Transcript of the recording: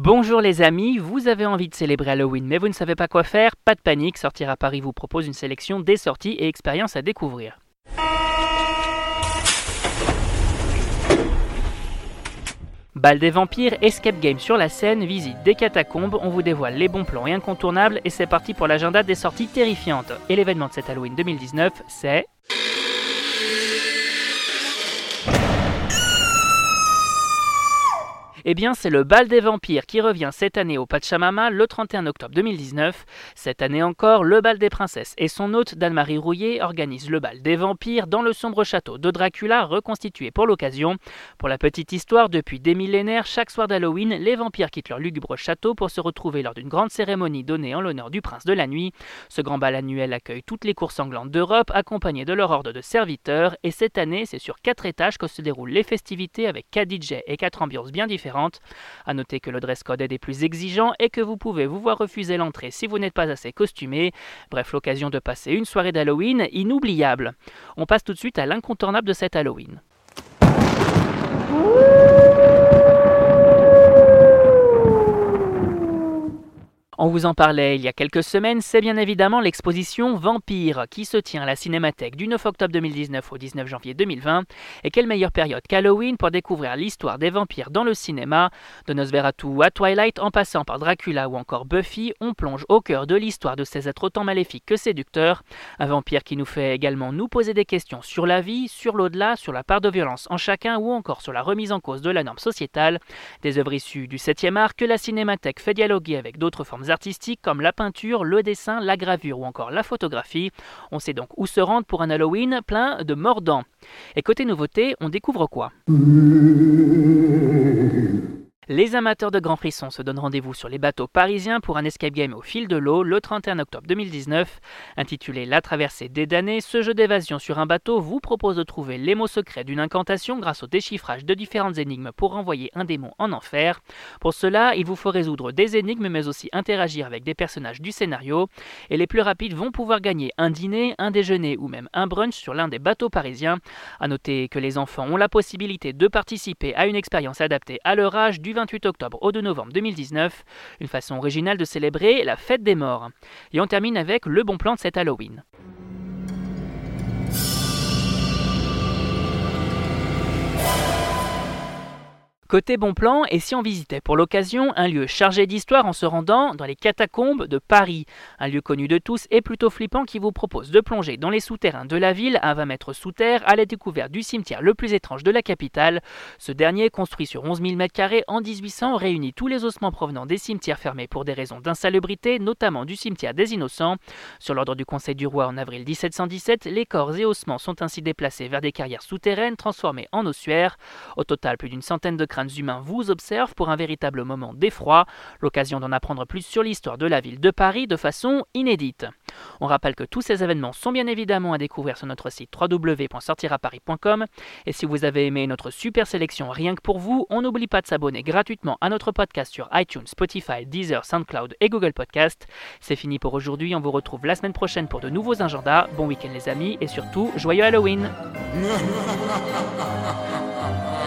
Bonjour les amis, vous avez envie de célébrer Halloween mais vous ne savez pas quoi faire Pas de panique, Sortir à Paris vous propose une sélection des sorties et expériences à découvrir. Bal des vampires, escape game sur la scène, visite des catacombes, on vous dévoile les bons plans et incontournables et c'est parti pour l'agenda des sorties terrifiantes. Et l'événement de cet Halloween 2019, c'est... Eh bien, c'est le bal des vampires qui revient cette année au Pachamama le 31 octobre 2019. Cette année encore, le bal des princesses et son hôte Dan-Marie Rouillet organisent le bal des vampires dans le sombre château de Dracula reconstitué pour l'occasion. Pour la petite histoire, depuis des millénaires, chaque soir d'Halloween, les vampires quittent leur lugubre château pour se retrouver lors d'une grande cérémonie donnée en l'honneur du prince de la nuit. Ce grand bal annuel accueille toutes les cours sanglantes d'Europe accompagnées de leur ordre de serviteurs et cette année, c'est sur quatre étages que se déroulent les festivités avec 4 DJ et quatre ambiances bien différentes a noter que le dress code est des plus exigeants et que vous pouvez vous voir refuser l'entrée si vous n'êtes pas assez costumé. Bref, l'occasion de passer une soirée d'Halloween inoubliable. On passe tout de suite à l'incontournable de cet Halloween. On vous en parlait il y a quelques semaines, c'est bien évidemment l'exposition Vampire qui se tient à la Cinémathèque du 9 octobre 2019 au 19 janvier 2020. Et quelle meilleure période qu'Halloween pour découvrir l'histoire des vampires dans le cinéma. De Nosferatu à Twilight, en passant par Dracula ou encore Buffy, on plonge au cœur de l'histoire de ces êtres autant maléfiques que séducteurs. Un vampire qui nous fait également nous poser des questions sur la vie, sur l'au-delà, sur la part de violence en chacun ou encore sur la remise en cause de la norme sociétale. Des œuvres issues du 7e art que la Cinémathèque fait dialoguer avec d'autres formes artistiques comme la peinture, le dessin, la gravure ou encore la photographie. On sait donc où se rendre pour un Halloween plein de mordants. Et côté nouveauté, on découvre quoi? les amateurs de grands frissons se donnent rendez-vous sur les bateaux parisiens pour un escape game au fil de l'eau le 31 octobre 2019. Intitulé La traversée des damnés, ce jeu d'évasion sur un bateau vous propose de trouver les mots secrets d'une incantation grâce au déchiffrage de différentes énigmes pour renvoyer un démon en enfer. Pour cela, il vous faut résoudre des énigmes mais aussi interagir avec des personnages du scénario. Et les plus rapides vont pouvoir gagner un dîner, un déjeuner ou même un brunch sur l'un des bateaux parisiens. A noter que les enfants ont la possibilité de participer à une expérience adaptée à leur âge du 28 octobre au 2 novembre 2019, une façon originale de célébrer la fête des morts. Et on termine avec le bon plan de cet Halloween. Côté bon plan, et si on visitait pour l'occasion un lieu chargé d'histoire en se rendant dans les catacombes de Paris, un lieu connu de tous et plutôt flippant qui vous propose de plonger dans les souterrains de la ville à 20 mètres sous terre à la découverte du cimetière le plus étrange de la capitale. Ce dernier, construit sur 11 000 m2 en 1800, réunit tous les ossements provenant des cimetières fermés pour des raisons d'insalubrité, notamment du cimetière des Innocents. Sur l'ordre du Conseil du Roi en avril 1717, les corps et ossements sont ainsi déplacés vers des carrières souterraines transformées en ossuaires. Au total, plus d'une centaine de humains vous observent pour un véritable moment d'effroi, l'occasion d'en apprendre plus sur l'histoire de la ville de Paris de façon inédite. On rappelle que tous ces événements sont bien évidemment à découvrir sur notre site www.sortiraparis.com et si vous avez aimé notre super sélection rien que pour vous, on n'oublie pas de s'abonner gratuitement à notre podcast sur iTunes, Spotify, Deezer, SoundCloud et Google Podcast. C'est fini pour aujourd'hui, on vous retrouve la semaine prochaine pour de nouveaux agendas. Bon week-end les amis et surtout joyeux Halloween